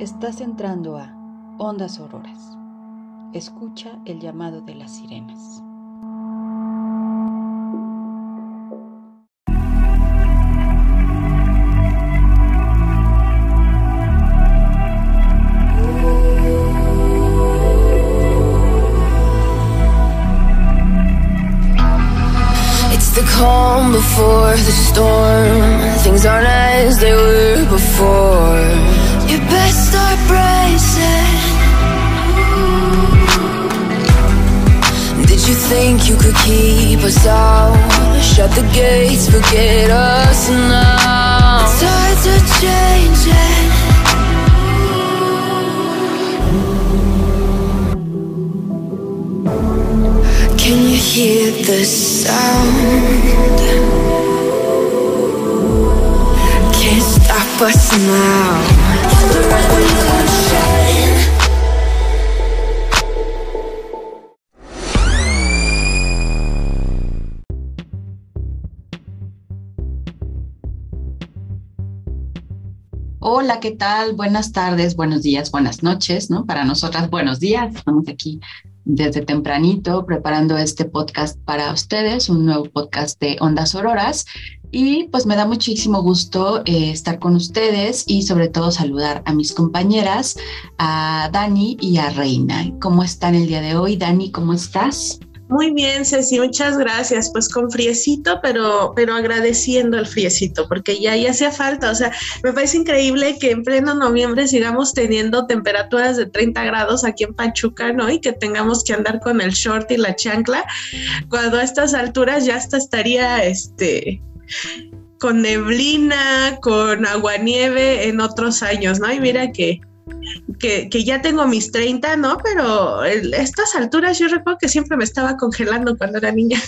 Estás entrando a Ondas Auroras. Escucha el llamado de las sirenas. Before the storm. Things aren't as they were before. Think you could keep us out? Shut the gates, forget us now. Tides are changing. Can you hear the sound? Can't stop us now. Hola, ¿qué tal? Buenas tardes, buenos días, buenas noches, ¿no? Para nosotras, buenos días. Estamos aquí desde tempranito preparando este podcast para ustedes, un nuevo podcast de Ondas Auroras. Y pues me da muchísimo gusto eh, estar con ustedes y sobre todo saludar a mis compañeras, a Dani y a Reina. ¿Cómo están el día de hoy? Dani, ¿cómo estás? Muy bien, Ceci, muchas gracias. Pues con friecito, pero, pero agradeciendo el friecito, porque ya, ya hacía falta. O sea, me parece increíble que en pleno noviembre sigamos teniendo temperaturas de 30 grados aquí en Pachuca, ¿no? Y que tengamos que andar con el short y la chancla, cuando a estas alturas ya hasta estaría este con neblina, con aguanieve en otros años, ¿no? Y mira que que, ya tengo mis 30, ¿no? Pero estas alturas yo recuerdo que siempre me estaba congelando cuando era niña.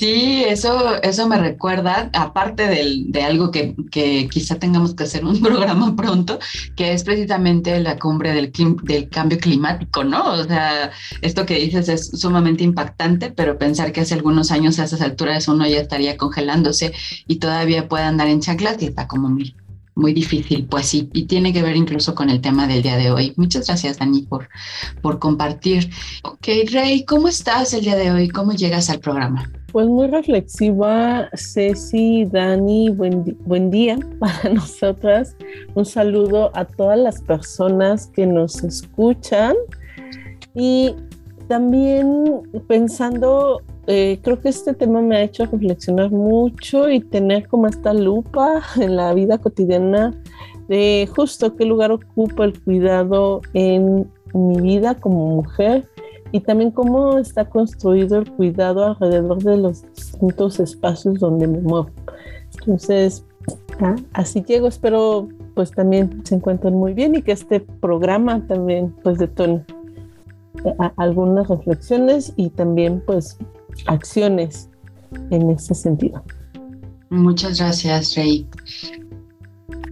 Sí, eso, eso me recuerda, aparte del, de algo que, que, quizá tengamos que hacer un programa pronto, que es precisamente la cumbre del, del cambio climático, ¿no? O sea, esto que dices es sumamente impactante, pero pensar que hace algunos años a esas alturas uno ya estaría congelándose y todavía puede andar en chanclas y está como muy, muy difícil, pues sí, y tiene que ver incluso con el tema del día de hoy. Muchas gracias, Dani, por, por compartir. Ok, Rey, ¿cómo estás el día de hoy? ¿Cómo llegas al programa? Pues muy reflexiva, Ceci, Dani, buen, buen día para nosotras. Un saludo a todas las personas que nos escuchan y también pensando eh, creo que este tema me ha hecho reflexionar mucho y tener como esta lupa en la vida cotidiana de justo qué lugar ocupa el cuidado en mi vida como mujer y también cómo está construido el cuidado alrededor de los distintos espacios donde me muevo. Entonces, ah, así llego, espero pues también se encuentren muy bien y que este programa también pues detone algunas reflexiones y también pues acciones en ese sentido. Muchas gracias, Rey.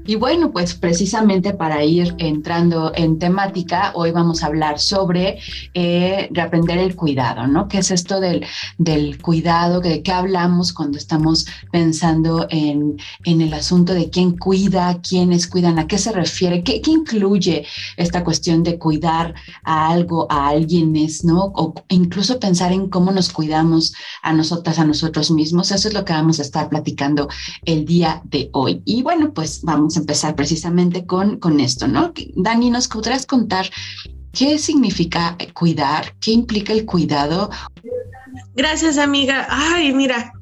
Y bueno, pues precisamente para ir entrando en temática, hoy vamos a hablar sobre eh, reaprender el cuidado, ¿no? ¿Qué es esto del, del cuidado? ¿De qué hablamos cuando estamos pensando en, en, el asunto de quién cuida, quiénes cuidan, a qué se refiere, qué, qué incluye esta cuestión de cuidar a algo, a alguienes, ¿no? O incluso pensar en cómo nos cuidamos a nosotras, a nosotros mismos. Eso es lo que vamos a estar platicando el día de hoy. Y bueno, pues vamos empezar precisamente con, con esto, ¿no? Dani, ¿nos podrás contar qué significa cuidar? ¿Qué implica el cuidado? Gracias, amiga. Ay, mira,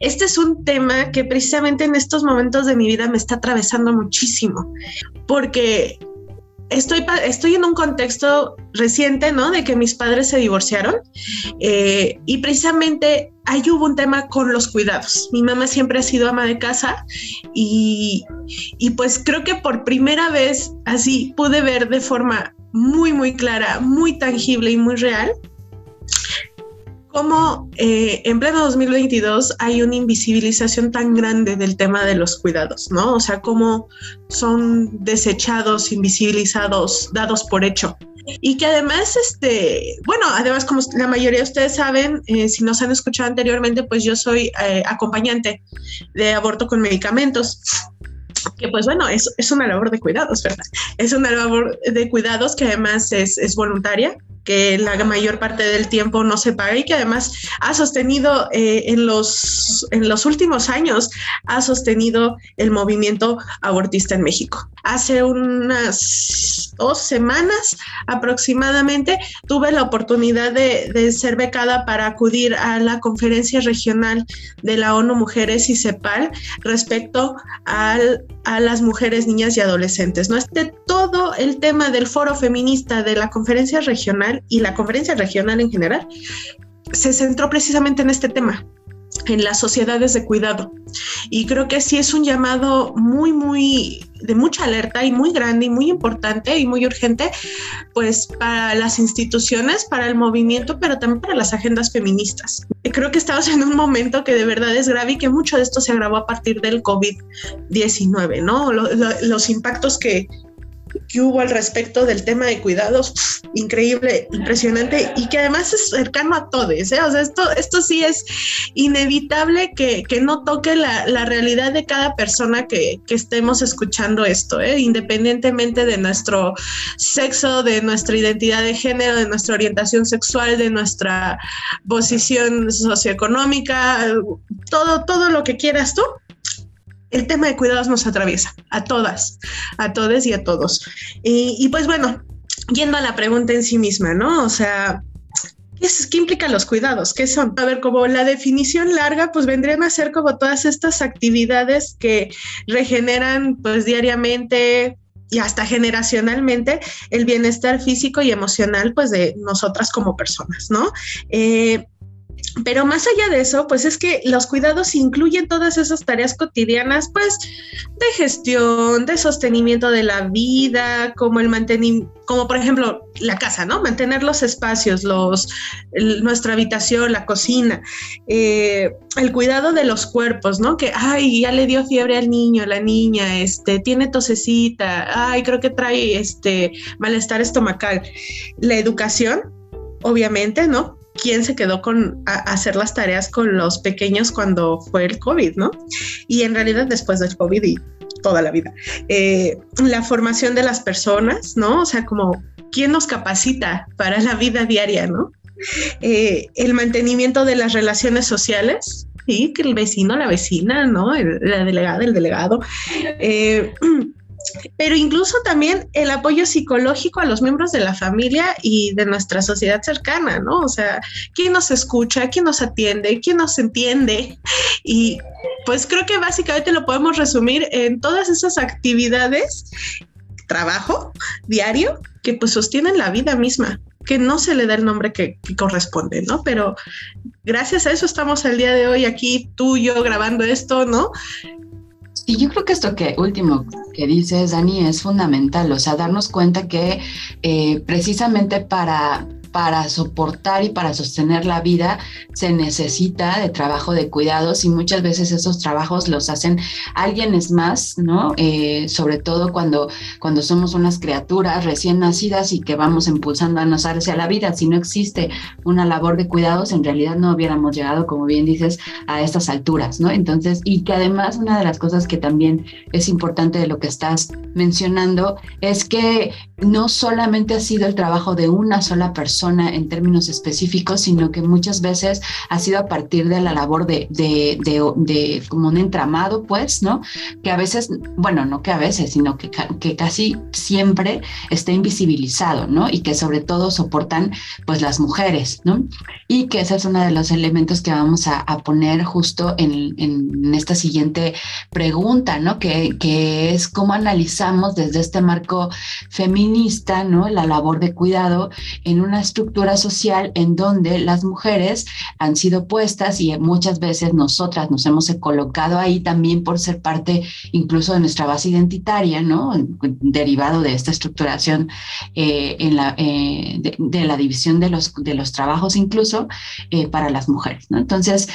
este es un tema que precisamente en estos momentos de mi vida me está atravesando muchísimo, porque estoy, estoy en un contexto reciente, ¿no? De que mis padres se divorciaron eh, y precisamente ahí hubo un tema con los cuidados. Mi mamá siempre ha sido ama de casa y, y pues creo que por primera vez así pude ver de forma muy, muy clara, muy tangible y muy real cómo eh, en pleno 2022 hay una invisibilización tan grande del tema de los cuidados, ¿no? O sea, cómo son desechados, invisibilizados, dados por hecho. Y que además, este, bueno, además como la mayoría de ustedes saben, eh, si nos han escuchado anteriormente, pues yo soy eh, acompañante de aborto con medicamentos. que pues bueno, es, es una labor de cuidados, ¿verdad? Es una labor de cuidados que además es, es voluntaria, que la mayor parte del tiempo no se paga y que además ha sostenido eh, en, los, en los últimos años, ha sostenido el movimiento abortista en México. Hace unas dos semanas aproximadamente tuve la oportunidad de, ser becada para acudir a la conferencia regional de la ONU Mujeres y CEPAL respecto al, a las mujeres, niñas y adolescentes. ¿no? De todo el tema del foro feminista de la conferencia regional y la conferencia regional en general se centró precisamente en este tema, en las sociedades de cuidado. Y creo que sí es un llamado muy, muy de mucha alerta y muy grande y muy importante y muy urgente, pues para las instituciones, para el movimiento, pero también para las agendas feministas. Creo que estamos en un momento que de verdad es grave y que mucho de esto se agravó a partir del COVID-19, ¿no? los impactos que, que hubo al respecto del tema de cuidados, increíble, impresionante y que además es cercano a todos. ¿eh? O sea, esto, esto sí es inevitable que, que no toque la, la, realidad de cada persona que, que estemos escuchando esto, ¿eh? independientemente de nuestro sexo, de nuestra identidad de género, de nuestra orientación sexual, de nuestra posición socioeconómica, todo, todo lo que quieras tú el tema de cuidados nos atraviesa a todas, a todos y a todos. Y, pues bueno, yendo a la pregunta en sí misma, ¿no? O sea, ¿qué, es, ¿qué implican los cuidados? ¿Qué son? A ver, como la definición larga, pues vendrían a ser como todas estas actividades que regeneran pues diariamente y hasta generacionalmente el bienestar físico y emocional pues de nosotras como personas, ¿no? Eh, pero más allá de eso, pues es que los cuidados incluyen todas esas tareas cotidianas, pues de gestión, de sostenimiento de la vida, como el mantenimiento, como por ejemplo la casa, ¿no? Mantener los espacios, los, nuestra habitación, la cocina, eh, el cuidado de los cuerpos, ¿no? Que, ay, ya le dio fiebre al niño, la niña, este, tiene tosecita, ay, creo que trae este malestar estomacal. La educación, obviamente, ¿no? Quién se quedó con hacer las tareas con los pequeños cuando fue el COVID, ¿no? Y en realidad después del COVID y toda la vida. Eh, la formación de las personas, ¿no? O sea, como quién nos capacita para la vida diaria, ¿no? Eh, el mantenimiento de las relaciones sociales, sí, que el vecino, la vecina, ¿no? la delegada, el delegado. Eh, pero incluso también el apoyo psicológico a los miembros de la familia y de nuestra sociedad cercana, ¿no? O sea, ¿quién nos escucha? ¿Quién nos atiende? ¿Quién nos entiende? Y pues creo que básicamente lo podemos resumir en todas esas actividades, trabajo diario, que pues sostienen la vida misma que no se le da el nombre que, que, corresponde, ¿no? Pero gracias a eso estamos el día de hoy aquí, tú y yo grabando esto, ¿no? Y yo creo que esto que último que dices, Dani, es fundamental, o sea, darnos cuenta que eh, precisamente para para soportar y para sostener la vida se necesita de trabajo de cuidados y muchas veces esos trabajos los hacen alguienes más, ¿no? Eh, sobre todo cuando, cuando somos unas criaturas recién nacidas y que vamos impulsando a nacer hacia la vida. Si no existe una labor de cuidados, en realidad no hubiéramos llegado, como bien dices, a estas alturas, ¿no? Entonces, y que además una de las cosas que también es importante de lo que estás mencionando es que no solamente ha sido el trabajo de una sola persona, en términos específicos, sino que muchas veces ha sido a partir de la labor de, de, de, como un entramado, pues, ¿no? Que a veces, bueno, no que a veces, sino que, que casi siempre está invisibilizado, ¿no? Y que sobre todo soportan, pues, las mujeres, ¿no? Y que ese es uno de los elementos que vamos a, a poner justo en, en, esta siguiente pregunta, ¿no? Que, que es cómo analizamos desde este marco feminista, ¿no? La labor de cuidado en una estructura social en donde las mujeres han sido puestas y muchas veces nosotras nos hemos colocado ahí también por ser parte incluso de nuestra base identitaria, ¿no? Derivado de esta estructuración eh, en la, eh, de, la división de los, de los trabajos incluso eh, para las mujeres, ¿no? Entonces,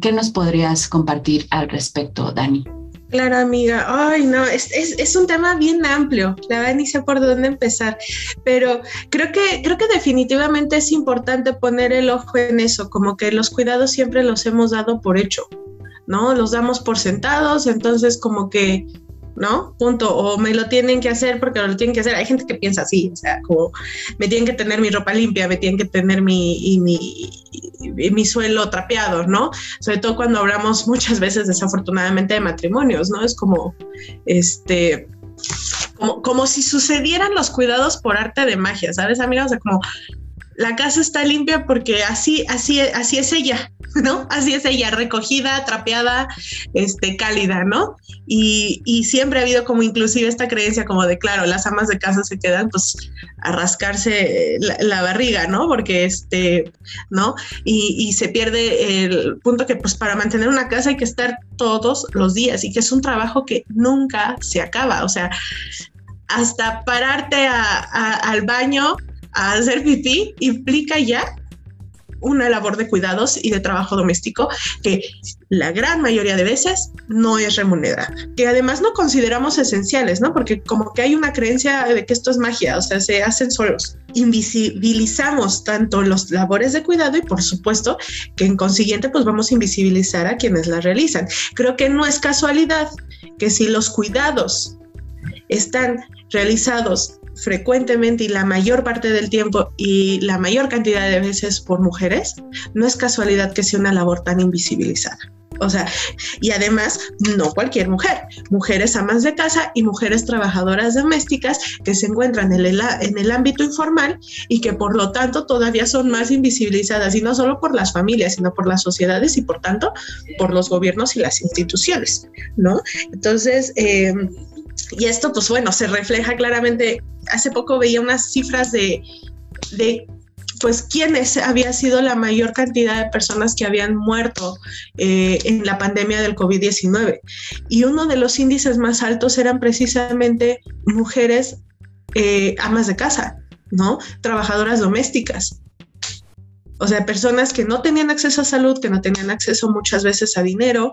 ¿qué nos podrías compartir al respecto, Dani? Claro, amiga. Ay, no, es, es, es, un tema bien amplio. La verdad ni sé por dónde empezar. Pero creo que, creo que definitivamente es importante poner el ojo en eso, como que los cuidados siempre los hemos dado por hecho, ¿no? Los damos por sentados, entonces como que ¿no? Punto. O me lo tienen que hacer porque lo tienen que hacer. Hay gente que piensa así, o sea, como me tienen que tener mi ropa limpia, me tienen que tener mi, mi, suelo trapeado, ¿no? Sobre todo cuando hablamos muchas veces desafortunadamente de matrimonios, ¿no? Es como, este, como, como si sucedieran los cuidados por arte de magia, ¿sabes, amiga? O sea, como la casa está limpia porque así, así, así es ella, ¿no? Así es ella, recogida, trapeada, este, cálida, ¿no? Y, y, siempre ha habido como inclusive esta creencia como de, claro, las amas de casa se quedan pues a rascarse la, barriga, ¿no? Porque este, ¿no? Y, y, se pierde el punto que pues para mantener una casa hay que estar todos los días y que es un trabajo que nunca se acaba, o sea, hasta pararte al baño hacer pipí implica ya una labor de cuidados y de trabajo doméstico que la gran mayoría de veces no es remunerada, que además no consideramos esenciales, ¿no? Porque como que hay una creencia de que esto es magia, o sea, se hacen solos. Invisibilizamos tanto los labores de cuidado y por supuesto que en consiguiente pues vamos a invisibilizar a quienes las realizan. Creo que no es casualidad que si los cuidados están realizados frecuentemente y la mayor parte del tiempo y la mayor cantidad de veces por mujeres, no es casualidad que sea una labor tan invisibilizada. O sea, y además, no cualquier mujer, mujeres amas de casa y mujeres trabajadoras domésticas que se encuentran en el, en el ámbito informal y que por lo tanto todavía son más invisibilizadas, y no solo por las familias, sino por las sociedades y por tanto por los gobiernos y las instituciones, ¿no? Entonces, eh, y esto, pues bueno, se refleja claramente. Hace poco veía unas cifras de, de pues quiénes había sido la mayor cantidad de personas que habían muerto eh, en la pandemia del COVID-19. Y uno de los índices más altos eran precisamente mujeres eh, amas de casa, ¿no? Trabajadoras domésticas. O sea, personas que no tenían acceso a salud, que no tenían acceso muchas veces a dinero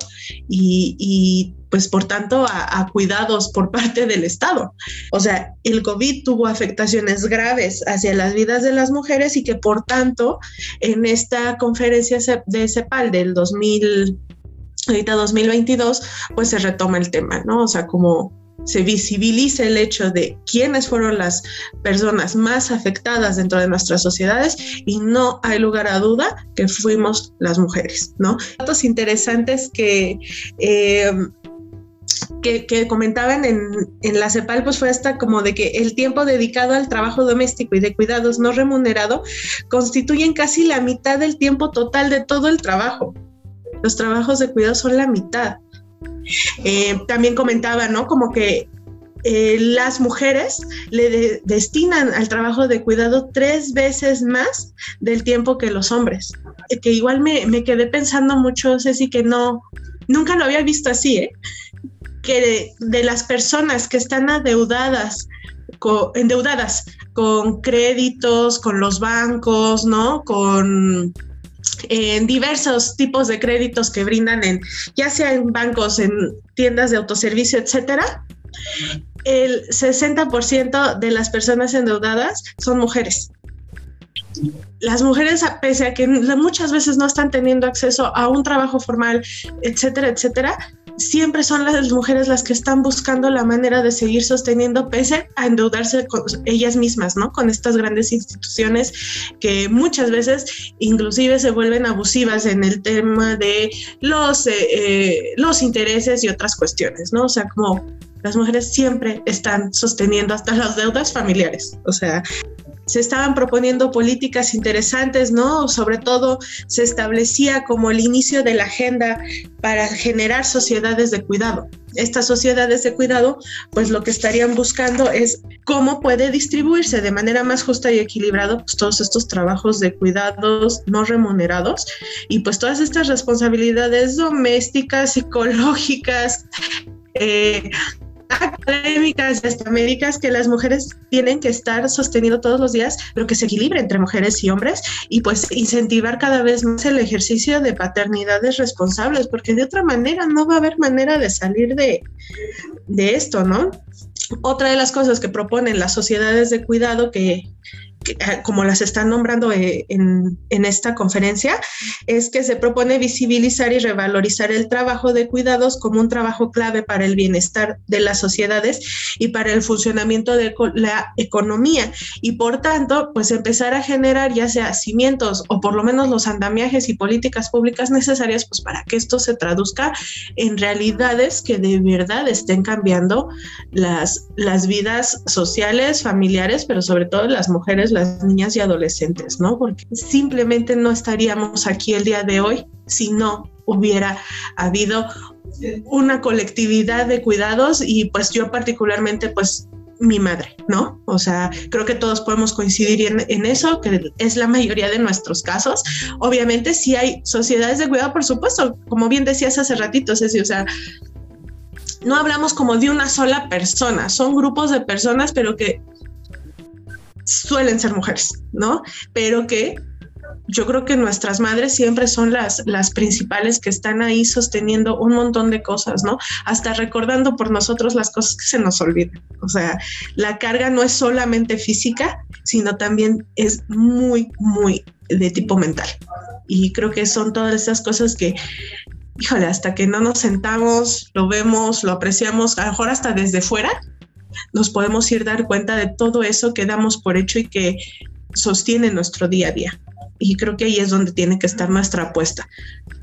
y, pues por tanto a, cuidados por parte del Estado. O sea, el COVID tuvo afectaciones graves hacia las vidas de las mujeres y que por tanto en esta conferencia de CEPAL del 2000, ahorita 2022, pues se retoma el tema, ¿no? O sea, como se visibiliza el hecho de quiénes fueron las personas más afectadas dentro de nuestras sociedades y no hay lugar a duda que fuimos las mujeres, ¿no? Datos interesantes que... Eh, que, comentaban en, en, la CEPAL, pues fue hasta como de que el tiempo dedicado al trabajo doméstico y de cuidados no remunerado constituyen casi la mitad del tiempo total de todo el trabajo. Los trabajos de cuidado son la mitad. Eh, también comentaba, ¿no? Como que eh, las mujeres le destinan al trabajo de cuidado tres veces más del tiempo que los hombres. Eh, que igual me, quedé pensando mucho, Ceci, que no, nunca lo había visto así, ¿eh? Que de, las personas que están adeudadas, endeudadas con créditos, con los bancos, ¿no? Con en diversos tipos de créditos que brindan en, ya sea en bancos, en tiendas de autoservicio, etcétera, el 60% de las personas endeudadas son mujeres. Las mujeres, pese a que muchas veces no están teniendo acceso a un trabajo formal, etcétera, etcétera, siempre son las mujeres las que están buscando la manera de seguir sosteniendo pese a endeudarse con ellas mismas, ¿no? Con estas grandes instituciones que muchas veces inclusive se vuelven abusivas en el tema de los, eh, eh, los intereses y otras cuestiones, ¿no? O sea, como las mujeres siempre están sosteniendo hasta las deudas familiares, o sea, se estaban proponiendo políticas interesantes, ¿no? Sobre todo se establecía como el inicio de la agenda para generar sociedades de cuidado. Estas sociedades de cuidado, pues lo que estarían buscando es cómo puede distribuirse de manera más justa y equilibrada pues, todos estos trabajos de cuidados no remunerados y pues todas estas responsabilidades domésticas, psicológicas, eh, académicas y hasta médicas que las mujeres tienen que estar sosteniendo todos los días, pero que se equilibre entre mujeres y hombres y pues incentivar cada vez más el ejercicio de paternidades responsables, porque de otra manera no va a haber manera de salir de, de esto, ¿no? Otra de las cosas que proponen las sociedades de cuidado que, como las están nombrando eh, en, esta conferencia, es que se propone visibilizar y revalorizar el trabajo de cuidados como un trabajo clave para el bienestar de las sociedades y para el funcionamiento de la economía. Y por tanto, pues empezar a generar ya sea cimientos o por lo menos los andamiajes y políticas públicas necesarias, pues para que esto se traduzca en realidades que de verdad estén cambiando las, las vidas sociales, familiares, pero sobre todo las mujeres, las niñas y adolescentes, ¿no? Porque simplemente no estaríamos aquí el día de hoy si no hubiera habido una colectividad de cuidados y pues yo particularmente pues mi madre, ¿no? O sea, creo que todos podemos coincidir en, eso, que es la mayoría de nuestros casos. Obviamente, si hay sociedades de cuidado, por supuesto, como bien decías hace ratito, Ceci, o sea, no hablamos como de una sola persona, son grupos de personas, pero que suelen ser mujeres, ¿no? Pero que yo creo que nuestras madres siempre son las, las principales que están ahí sosteniendo un montón de cosas, ¿no? Hasta recordando por nosotros las cosas que se nos olvidan. O sea, la carga no es solamente física, sino también es muy, muy de tipo mental. Y creo que son todas esas cosas que, híjole, hasta que no nos sentamos, lo vemos, lo apreciamos, a lo mejor hasta desde fuera, nos podemos ir dar cuenta de todo eso que damos por hecho y que sostiene nuestro día a día. Y creo que ahí es donde tiene que estar nuestra apuesta.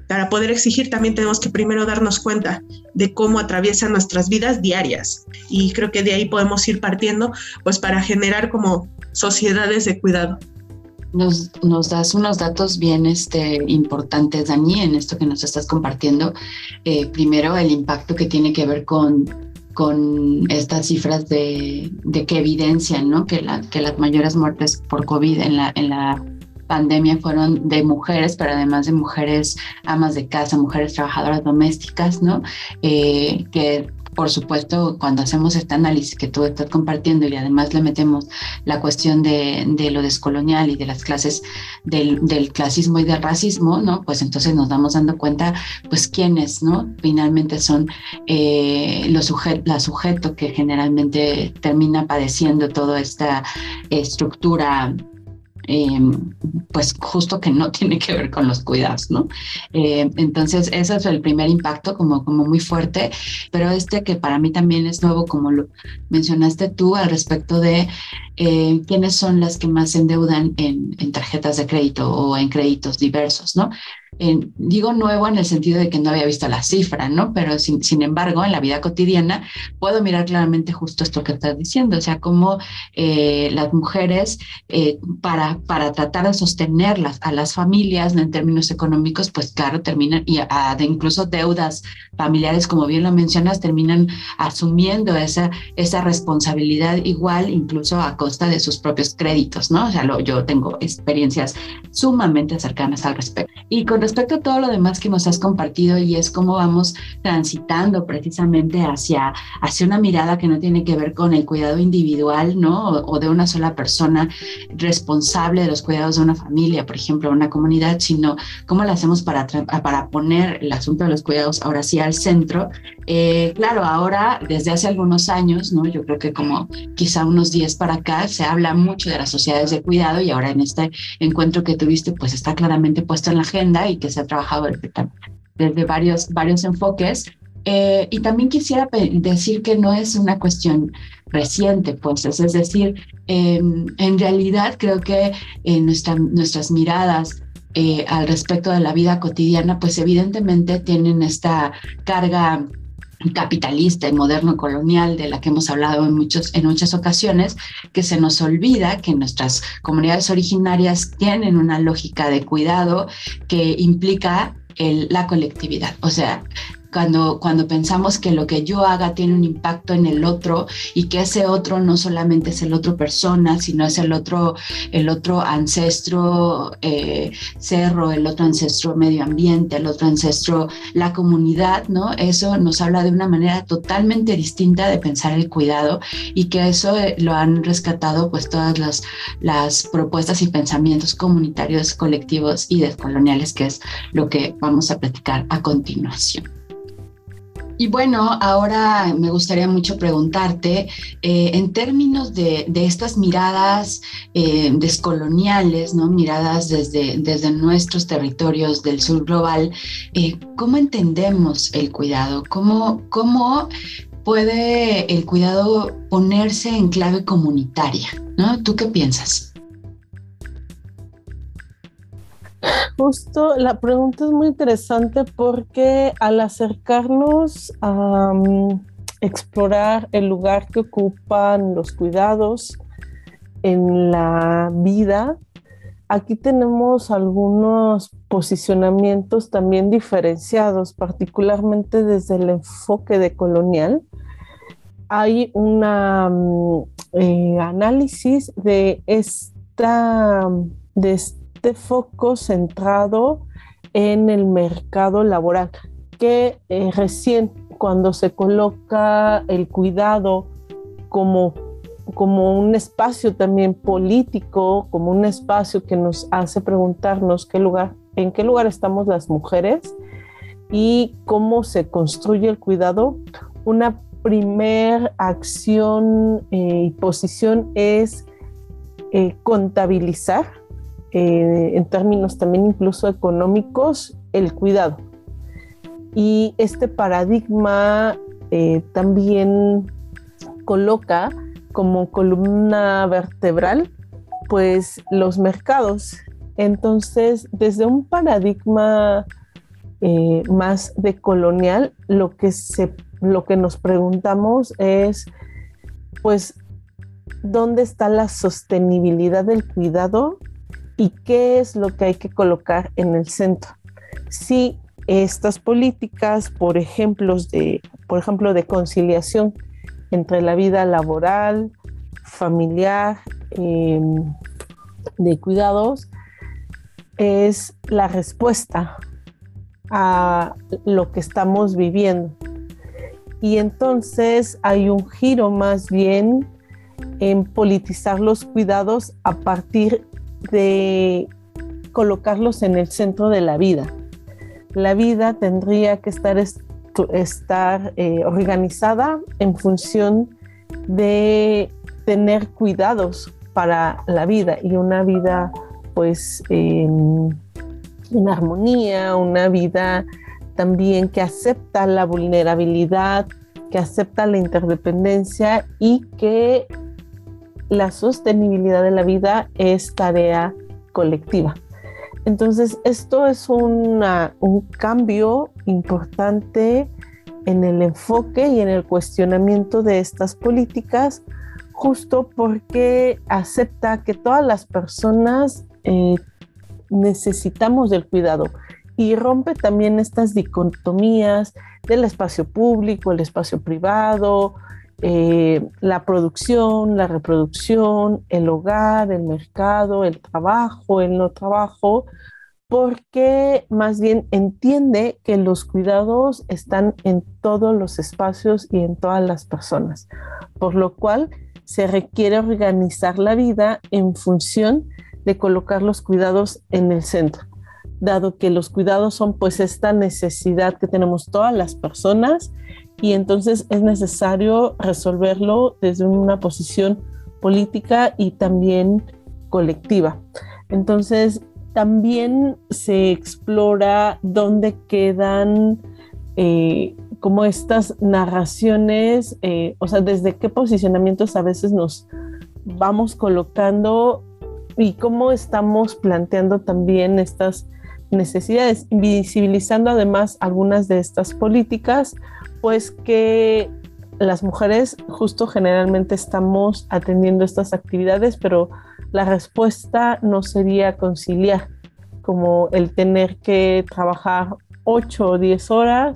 Para poder exigir también tenemos que primero darnos cuenta de cómo atraviesan nuestras vidas diarias. Y creo que de ahí podemos ir partiendo, pues para generar como sociedades de cuidado. Nos, nos, das unos datos bien este, importantes, Dani, en esto que nos estás compartiendo. Eh, primero, el impacto que tiene que ver con con estas cifras de, que evidencian ¿no? que, la, que las mayores muertes por COVID en la, en la pandemia fueron de mujeres, pero además de mujeres amas de casa, mujeres trabajadoras domésticas, ¿no? Eh, que por supuesto, cuando hacemos este análisis que tú estás compartiendo y además le metemos la cuestión de, lo descolonial y de las clases del, clasismo y del racismo, ¿no? Pues entonces nos damos dando cuenta, pues quiénes, ¿no? Finalmente son eh, los la sujeto que generalmente termina padeciendo toda esta estructura Em, pues justo que no tiene que ver con los cuidados, ¿no? Eh, entonces, ese es el primer impacto como, como muy fuerte, pero este que para mí también es nuevo, como lo mencionaste tú, al respecto de eh, quiénes son las que más se endeudan en, en tarjetas de crédito o en créditos diversos, ¿no? digo nuevo en el sentido de que no había visto la cifra, ¿no? Pero sin, sin, embargo, en la vida cotidiana puedo mirar claramente justo esto que estás diciendo, o sea, cómo eh, las mujeres, eh, para, para tratar de sostenerlas a las familias en términos económicos, pues claro, terminan, y de incluso deudas familiares, como bien lo mencionas, terminan asumiendo esa, esa responsabilidad igual, incluso a costa de sus propios créditos, ¿no? O sea, lo, yo tengo experiencias sumamente cercanas al respecto. Y con respecto a todo lo demás que nos has compartido y es cómo vamos transitando precisamente hacia, hacia una mirada que no tiene que ver con el cuidado individual, ¿no? O, de una sola persona responsable de los cuidados de una familia, por ejemplo, una comunidad, sino cómo lo hacemos para, para poner el asunto de los cuidados ahora sí al centro. Eh, claro, ahora, desde hace algunos años, ¿no? Yo creo que como quizá unos 10 para acá, se habla mucho de las sociedades de cuidado y ahora en este encuentro que tuviste, pues está claramente puesto en la agenda y que se ha trabajado desde, varios, varios enfoques. Eh, y también quisiera decir que no es una cuestión reciente, pues, es decir, em, en realidad creo que en nuestra, nuestras miradas eh, al respecto de la vida cotidiana, pues evidentemente tienen esta carga capitalista y moderno colonial de la que hemos hablado en, muchos, en muchas ocasiones, que se nos olvida que nuestras comunidades originarias tienen una lógica de cuidado que implica la colectividad. O sea, cuando, cuando pensamos que lo que yo haga tiene un impacto en el otro y que ese otro no solamente es el otro persona, sino es el otro, el otro ancestro eh, cerro, el otro ancestro medio ambiente, el otro ancestro la comunidad, ¿no? Eso nos habla de una manera totalmente distinta de pensar el cuidado y que eso eh, lo han rescatado pues todas las, las propuestas y pensamientos comunitarios, colectivos y descoloniales, que es lo que vamos a platicar a continuación. Y bueno, ahora me gustaría mucho preguntarte, eh, en términos de, estas miradas eh, descoloniales, ¿no? miradas desde, desde nuestros territorios del sur global, eh, ¿cómo entendemos el cuidado? ¿Cómo, ¿Cómo puede el cuidado ponerse en clave comunitaria? ¿no? ¿Tú qué piensas? Justo la pregunta es muy interesante porque al acercarnos a mm, explorar el lugar que ocupan los cuidados en la vida, aquí tenemos algunos posicionamientos también diferenciados, particularmente desde el enfoque de colonial. Hay un mm, eh, análisis de esta, de este foco centrado en el mercado laboral, que eh, recién cuando se coloca el cuidado como, como un espacio también político, como un espacio que nos hace preguntarnos qué lugar, en qué lugar estamos las mujeres y cómo se construye el cuidado, una primer acción eh, y posición es eh, contabilizar eh, en términos también incluso económicos, el cuidado. Y este paradigma eh, también coloca como columna vertebral pues los mercados. Entonces, desde un paradigma eh, más de colonial, lo que, se, lo que nos preguntamos es, pues, ¿dónde está la sostenibilidad del cuidado y qué es lo que hay que colocar en el centro. Si estas políticas, por ejemplo, de, por ejemplo, de conciliación entre la vida laboral, familiar, em, de cuidados, es la respuesta a lo que estamos viviendo. Y entonces hay un giro más bien en politizar los cuidados a partir de colocarlos en el centro de la vida. La vida tendría que estar, estar eh, organizada en función de tener cuidados para la vida y una vida pues en armonía, una vida también que acepta la vulnerabilidad, que acepta la interdependencia y que la sostenibilidad de la vida es tarea colectiva. Entonces, esto es un cambio importante en el enfoque y en el cuestionamiento de estas políticas, justo porque acepta que todas las personas eh, necesitamos del cuidado y rompe también estas dicotomías del espacio público, el espacio privado, eh, la producción, la reproducción, el hogar, el mercado, el trabajo, el no trabajo, porque más bien entiende que los cuidados están en todos los espacios y en todas las personas, por lo cual se requiere organizar la vida en función de colocar los cuidados en el centro, dado que los cuidados son pues esta necesidad que tenemos todas las personas y entonces es necesario resolverlo desde una posición política y también colectiva. Entonces, también se explora dónde quedan eh, como estas narraciones, eh, o sea, desde qué posicionamientos a veces nos vamos colocando y cómo estamos planteando también estas necesidades, visibilizando además algunas de estas políticas pues que las mujeres justo generalmente estamos atendiendo estas actividades, pero la respuesta no sería conciliar, como el tener que trabajar 8 o 10 horas,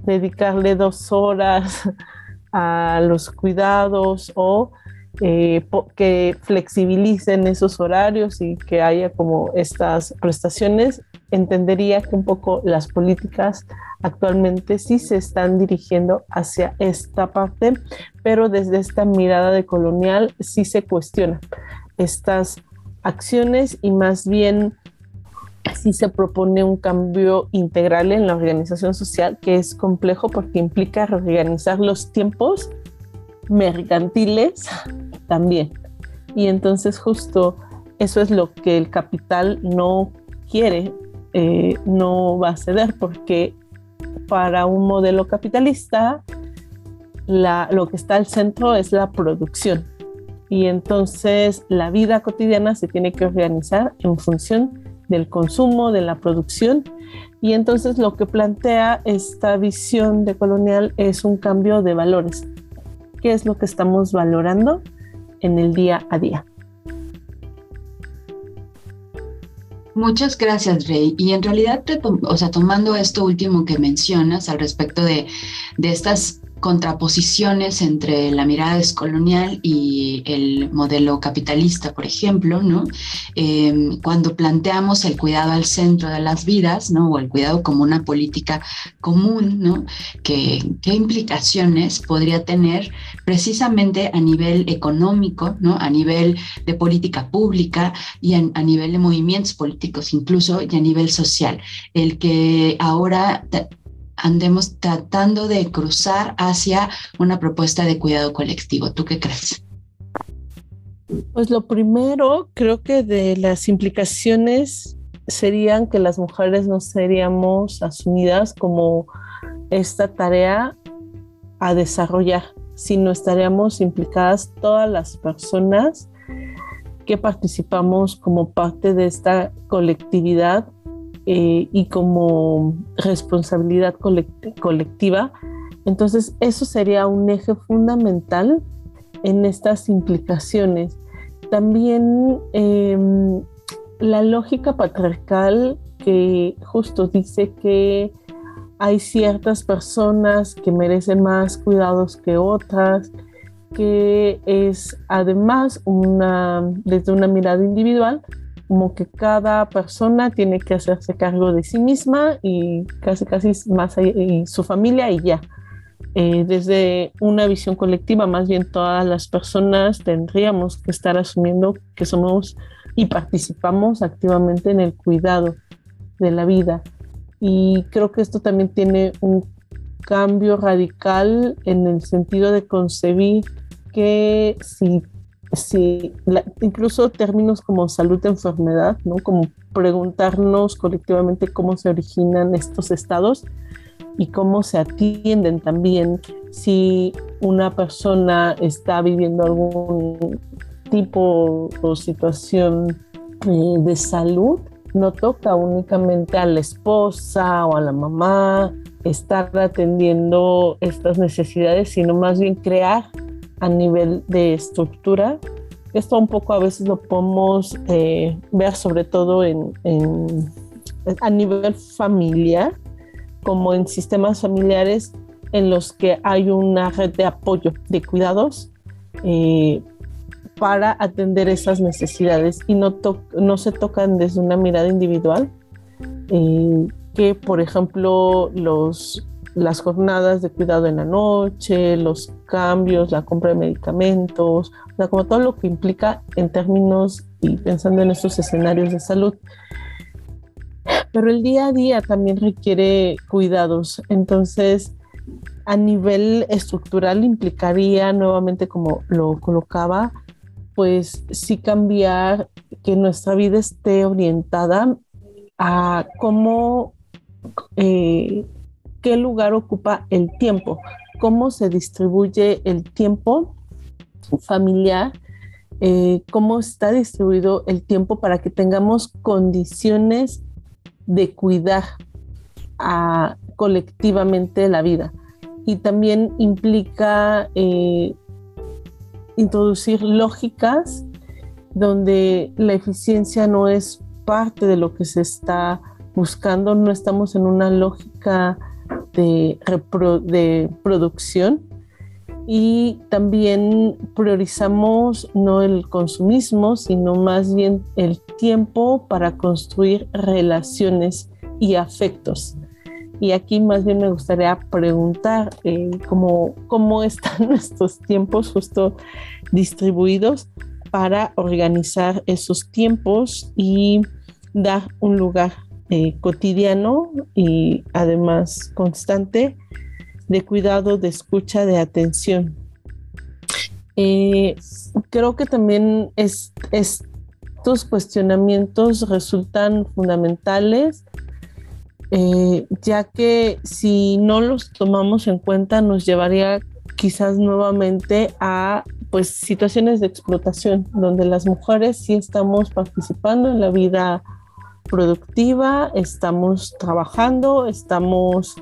dedicarle dos horas a los cuidados o eh, que flexibilicen esos horarios y que haya como estas prestaciones, entendería que un poco las políticas actualmente sí se están dirigiendo hacia esta parte, pero desde esta mirada de colonial sí se cuestiona estas acciones y más bien Así se propone un cambio integral en la organización social que es complejo porque implica reorganizar los tiempos mercantiles también. Y entonces justo eso es lo que el capital no quiere, eh, no va a ceder porque para un modelo capitalista lo que está al centro es la producción. Y entonces la vida cotidiana se tiene que organizar en función del consumo, de la producción. Y entonces lo que plantea esta visión de colonial es un cambio de valores. ¿Qué es lo que estamos valorando en el día a día? Muchas gracias, Rey. Y en realidad, o sea, tomando esto último que mencionas al respecto de, de estas contraposiciones entre la mirada descolonial y el modelo capitalista, por ejemplo, ¿no? Em, cuando planteamos el cuidado al centro de las vidas, ¿no? O el cuidado como una política común, ¿no? ¿Qué, implicaciones podría tener precisamente a nivel económico, ¿no? A nivel de política pública y a, a nivel de movimientos políticos incluso y a nivel social? El que ahora andemos tratando de cruzar hacia una propuesta de cuidado colectivo. ¿Tú qué crees? Pues lo primero, creo que de las implicaciones serían que las mujeres no seríamos asumidas como esta tarea a desarrollar, sino estaríamos implicadas todas las personas que participamos como parte de esta colectividad eh, y como responsabilidad colectiva. Entonces, eso sería un eje fundamental en estas implicaciones. También em, la lógica patriarcal que justo dice que hay ciertas personas que merecen más cuidados que otras, que es además una, desde una mirada individual, como que cada persona tiene que hacerse cargo de sí misma y casi casi más y su familia y ya. Eh, desde una visión colectiva, más bien todas las personas tendríamos que estar asumiendo que somos y participamos activamente en el cuidado de la vida. Y creo que esto también tiene un cambio radical en el sentido de concebir que si sí, incluso términos como salud-enfermedad, ¿no? Como preguntarnos colectivamente cómo se originan estos estados y cómo se atienden también si una persona está viviendo algún tipo o situación eh, de salud, no toca únicamente a la esposa o a la mamá estar atendiendo estas necesidades, sino más bien crear a nivel de estructura. Esto un poco a veces lo podemos eh, ver sobre todo en, a nivel familiar, como en sistemas familiares en los que hay una red de apoyo, de cuidados eh, para atender esas necesidades y no, no se tocan desde una mirada individual, eh, que por ejemplo los las jornadas de cuidado en la noche, los cambios, la compra de medicamentos, como todo lo que implica en términos y pensando en estos escenarios de salud. Pero el día a día también requiere cuidados, entonces a nivel estructural implicaría nuevamente como lo colocaba, pues sí cambiar que nuestra vida esté orientada a cómo eh, qué lugar ocupa el tiempo, cómo se distribuye el tiempo familiar, eh, cómo está distribuido el tiempo para que tengamos condiciones de cuidar colectivamente la vida. Y también implica eh, introducir lógicas donde la eficiencia no es parte de lo que se está buscando, no estamos en una lógica de, producción y también priorizamos no el consumismo, sino más bien el tiempo para construir relaciones y afectos. Y aquí más bien me gustaría preguntar eh, cómo, cómo están estos tiempos justo distribuidos para organizar esos tiempos y dar un lugar eh, cotidiano y además constante de cuidado, de escucha, de atención. Eh, creo que también es, estos cuestionamientos resultan fundamentales, eh, ya que si no los tomamos en cuenta nos llevaría quizás nuevamente a pues situaciones de explotación donde las mujeres sí estamos participando en la vida productiva, estamos trabajando, estamos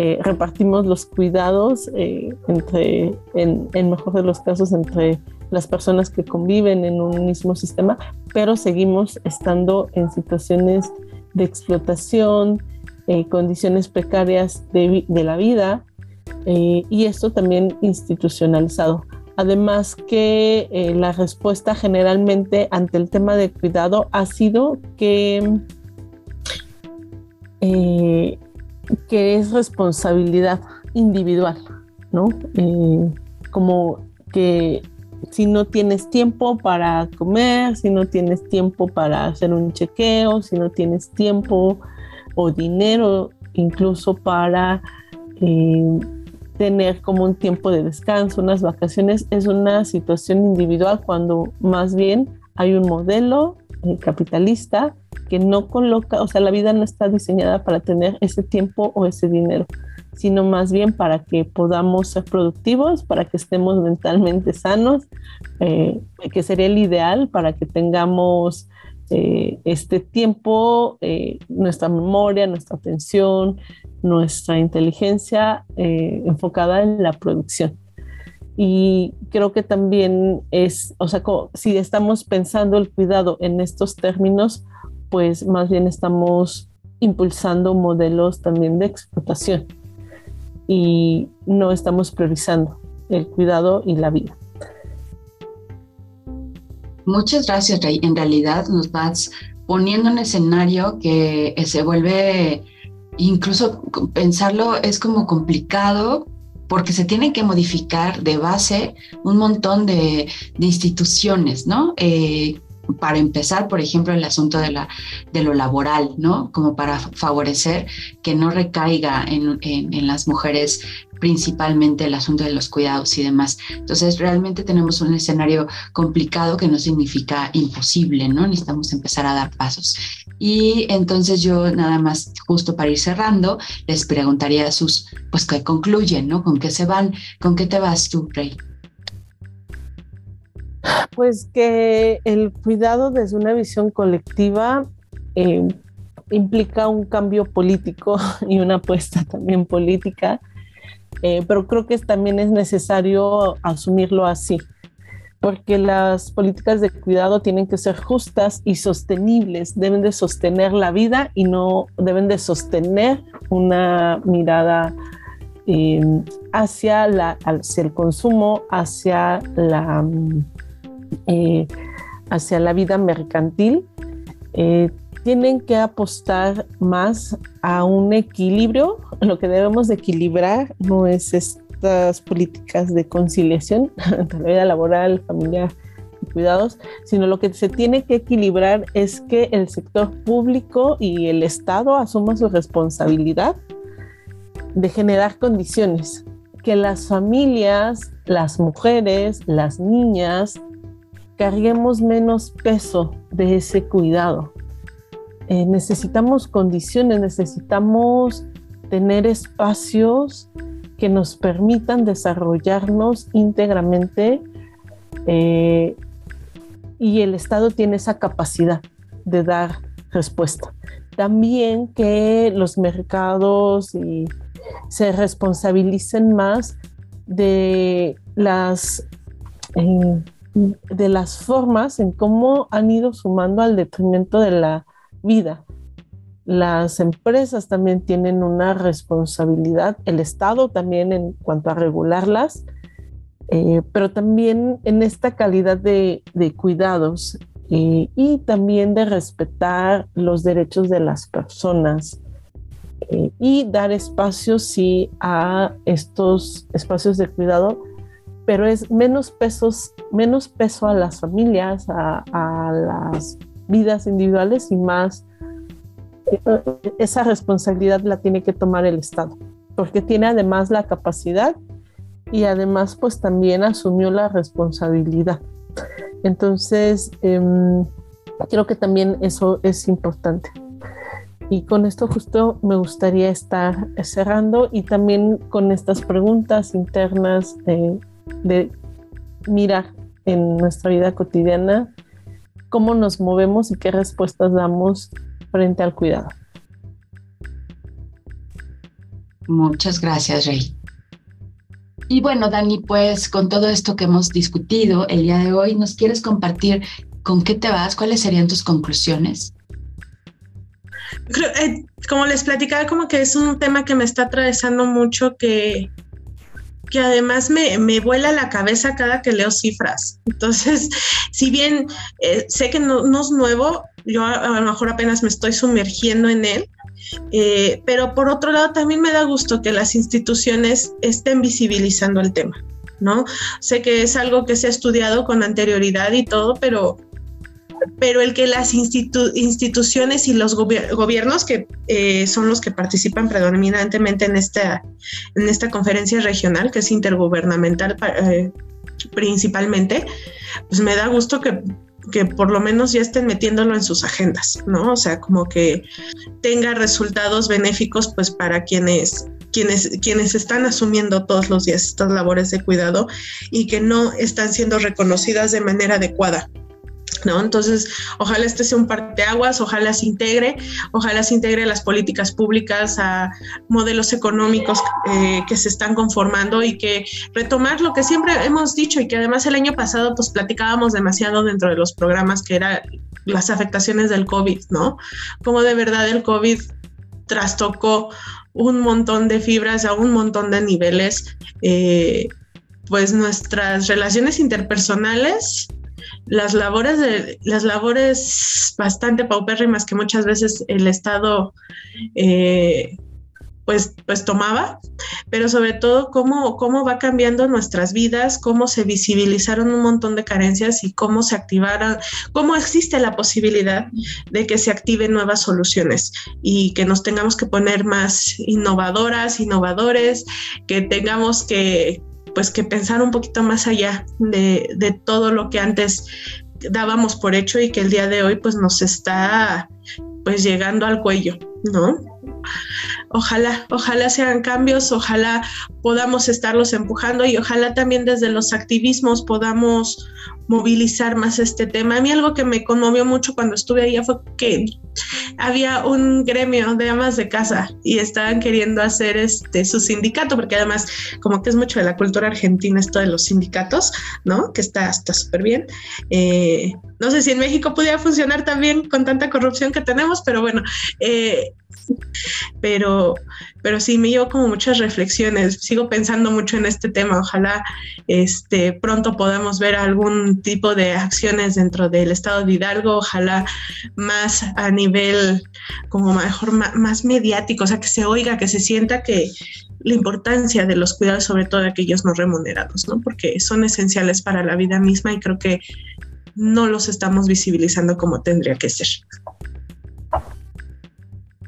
eh, repartimos los cuidados eh, entre, en, en, mejor de los casos, entre las personas que conviven en un mismo sistema, pero seguimos estando en situaciones de explotación, eh, condiciones precarias de, de la vida y esto también institucionalizado. Además que eh, la respuesta generalmente ante el tema de cuidado ha sido que, eh, que es responsabilidad individual, ¿no? Eh, como que si no tienes tiempo para comer, si no tienes tiempo para hacer un chequeo, si no tienes tiempo o dinero incluso para tener como un tiempo de descanso, unas vacaciones, es una situación individual cuando más bien hay un modelo eh, capitalista que no coloca, o sea, la vida no está diseñada para tener ese tiempo o ese dinero, sino más bien para que podamos ser productivos, para que estemos mentalmente sanos, eh, que sería el ideal para que tengamos eh, este tiempo, nuestra memoria, nuestra atención, nuestra inteligencia eh, enfocada en la producción. Y creo que también es, o sea, si estamos pensando el cuidado en estos términos, pues más bien estamos impulsando modelos también de explotación y no estamos priorizando el cuidado y la vida. Muchas gracias, Rey. En realidad nos vas poniendo un escenario que se vuelve incluso pensarlo es como complicado porque se tienen que modificar de base un montón de, instituciones, ¿no? Eh, para empezar, por ejemplo, el asunto de, la, de lo laboral, ¿no? Como para favorecer que no recaiga en, en, las mujeres principalmente el asunto de los cuidados y demás. Entonces, realmente tenemos un escenario complicado que no significa imposible, ¿no? Necesitamos empezar a dar pasos. Y entonces yo nada más, justo para ir cerrando, les preguntaría a sus, pues, ¿qué concluyen, ¿no? ¿Con qué se van? ¿Con qué te vas tú, Rey? Pues que el cuidado desde una visión colectiva eh, implica un cambio político y una apuesta también política, eh, pero creo que también es necesario asumirlo así, porque las políticas de cuidado tienen que ser justas y sostenibles, deben de sostener la vida y no deben de sostener una mirada eh, hacia, la, hacia el consumo, hacia la eh, hacia la vida mercantil, tienen que apostar más a un equilibrio. Lo que debemos de equilibrar no es estas políticas de conciliación entre la vida laboral, familiar y cuidados, sino lo que se tiene que equilibrar es que el sector público y el Estado asuman su responsabilidad de generar condiciones que las familias, las mujeres, las niñas carguemos menos peso de ese cuidado. Eh, necesitamos condiciones, necesitamos tener espacios que nos permitan desarrollarnos íntegramente eh, y el Estado tiene esa capacidad de dar respuesta. También que los mercados se responsabilicen más de las eh, de las formas en cómo han ido sumando al detrimento de la vida. Las empresas también tienen una responsabilidad, el Estado también en cuanto a regularlas, eh, pero también en esta calidad de, cuidados eh, y también de respetar los derechos de las personas eh, y dar espacios sí a estos espacios de cuidado pero es menos pesos, menos peso a las familias, a, las vidas individuales y más eh, esa responsabilidad la tiene que tomar el Estado, porque tiene además la capacidad y además pues también asumió la responsabilidad. Entonces, em, creo que también eso es importante. Y con esto justo me gustaría estar cerrando y también con estas preguntas internas de, de mirar en nuestra vida cotidiana cómo nos movemos y qué respuestas damos frente al cuidado. Muchas gracias, Rey. Y bueno, Dani, pues con todo esto que hemos discutido el día de hoy, ¿nos quieres compartir con qué te vas? ¿Cuáles serían tus conclusiones? Eh, como les platicaba, como que es un tema que me está atravesando mucho, que, que además me, me vuela la cabeza cada que leo cifras. Entonces, si bien eh, sé que no, no, es nuevo, yo a, lo mejor apenas me estoy sumergiendo en él, eh, pero por otro lado, también me da gusto que las instituciones estén visibilizando el tema, ¿no? Sé que es algo que se ha estudiado con anterioridad y todo, pero, pero el que las institu instituciones y los gobier gobiernos, que eh, son los que participan predominantemente en esta, en esta conferencia regional, que es intergubernamental eh, principalmente, pues me da gusto que que por lo menos ya estén metiéndolo en sus agendas, ¿no? O sea, como que tenga resultados benéficos pues para quienes quienes, quienes están asumiendo todos los días estas labores de cuidado y que no están siendo reconocidas de manera adecuada ¿no? Entonces, ojalá este sea un parteaguas, ojalá se integre, ojalá se integre las políticas públicas, a modelos económicos eh, que se están conformando y que retomar lo que siempre hemos dicho y que además el año pasado pues platicábamos demasiado dentro de los programas que era las afectaciones del COVID, ¿no? Como de verdad el COVID trastocó un montón de fibras a un montón de niveles, eh, pues nuestras relaciones interpersonales las labores las labores bastante paupérrimas que muchas veces el Estado eh, pues, pues tomaba, pero sobre todo cómo, cómo va cambiando nuestras vidas, cómo se visibilizaron un montón de carencias y cómo se activaron, cómo existe la posibilidad de que se activen nuevas soluciones y que nos tengamos que poner más innovadoras, innovadores, que tengamos que, pues que pensar un poquito más allá de, de, todo lo que antes dábamos por hecho y que el día de hoy pues nos está pues llegando al cuello, ¿no? Ojalá, ojalá sean cambios, ojalá podamos estarlos empujando y ojalá también desde los activismos podamos movilizar más este tema. A mí algo que me conmovió mucho cuando estuve allá fue que había un gremio de amas de casa y estaban queriendo hacer este su sindicato, porque además como que es mucho de la cultura argentina esto de los sindicatos, ¿no? Que está súper bien. Eh, no sé si en México pudiera funcionar también con tanta corrupción que tenemos, pero bueno, eh, pero, pero sí me llevo como muchas reflexiones. Sigo pensando mucho en este tema. Ojalá este, pronto podamos ver algún tipo de acciones dentro del estado de Hidalgo. Ojalá más a nivel como mejor más mediático, o sea, que se oiga, que se sienta que la importancia de los cuidados, sobre todo aquellos no remunerados, ¿no? Porque son esenciales para la vida misma y creo que no los estamos visibilizando como tendría que ser.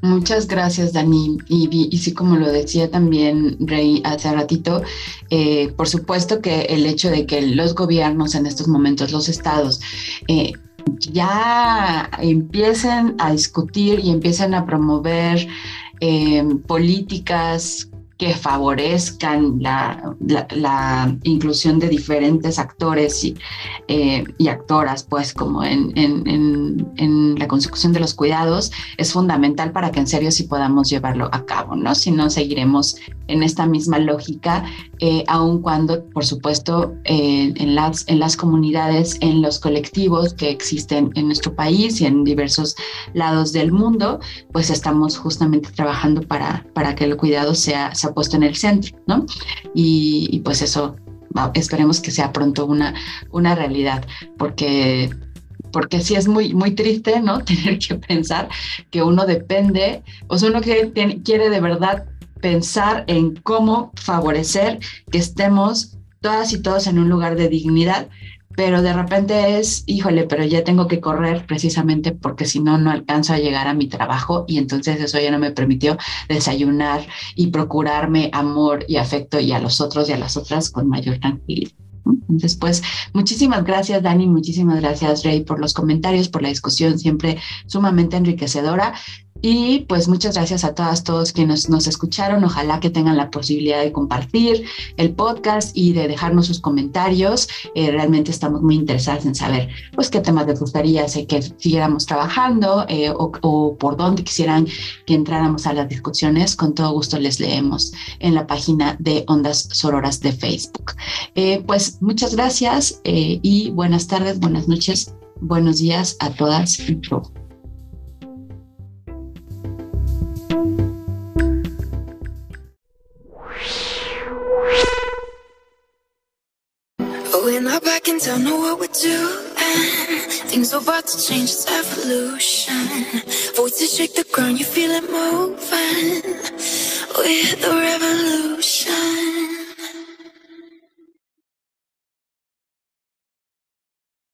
Muchas gracias, Dani. Y, y, sí, como lo decía también Rey hace ratito, eh, por supuesto que el hecho de que los gobiernos en estos momentos, los estados, eh, ya empiecen a discutir y empiecen a promover eh, políticas que favorezcan la, la, inclusión de diferentes actores y, eh, y actoras, pues como en, en, en, en, la consecución de los cuidados, es fundamental para que en serio sí podamos llevarlo a cabo, ¿no? Si no, seguiremos en esta misma lógica, eh, aun cuando, por supuesto, eh, en, las, comunidades, en los colectivos que existen en nuestro país y en diversos lados del mundo, pues estamos justamente trabajando para, para que el cuidado sea, sea puesto en el centro, ¿no? Y, pues eso, esperemos que sea pronto una, una realidad, porque porque sí es muy, muy triste, ¿no? Tener que pensar que uno depende, o sea, uno que quiere de verdad pensar en cómo favorecer que estemos todas y todos en un lugar de dignidad, pero de repente es, híjole, pero ya tengo que correr precisamente porque si no, no alcanzo a llegar a mi trabajo y entonces eso ya no me permitió desayunar y procurarme amor y afecto y a los otros y a las otras con mayor tranquilidad. Entonces, pues, muchísimas gracias, Dani, muchísimas gracias, Rey, por los comentarios, por la discusión siempre sumamente enriquecedora. Y pues muchas gracias a todas, todos quienes nos escucharon. Ojalá que tengan la posibilidad de compartir el podcast y de dejarnos sus comentarios. Eh, realmente estamos muy interesados en saber pues qué temas les gustaría que siguiéramos trabajando eh, o, por dónde quisieran que entráramos a las discusiones. Con todo gusto les leemos en la página de Ondas Sororas de Facebook. Eh, pues muchas gracias y buenas tardes, buenas noches, buenos días a todas y todos. Backing down, know what we're doing. Things are about to change, it's evolution. Voices shake the ground, you feel it moving. We're the revolution.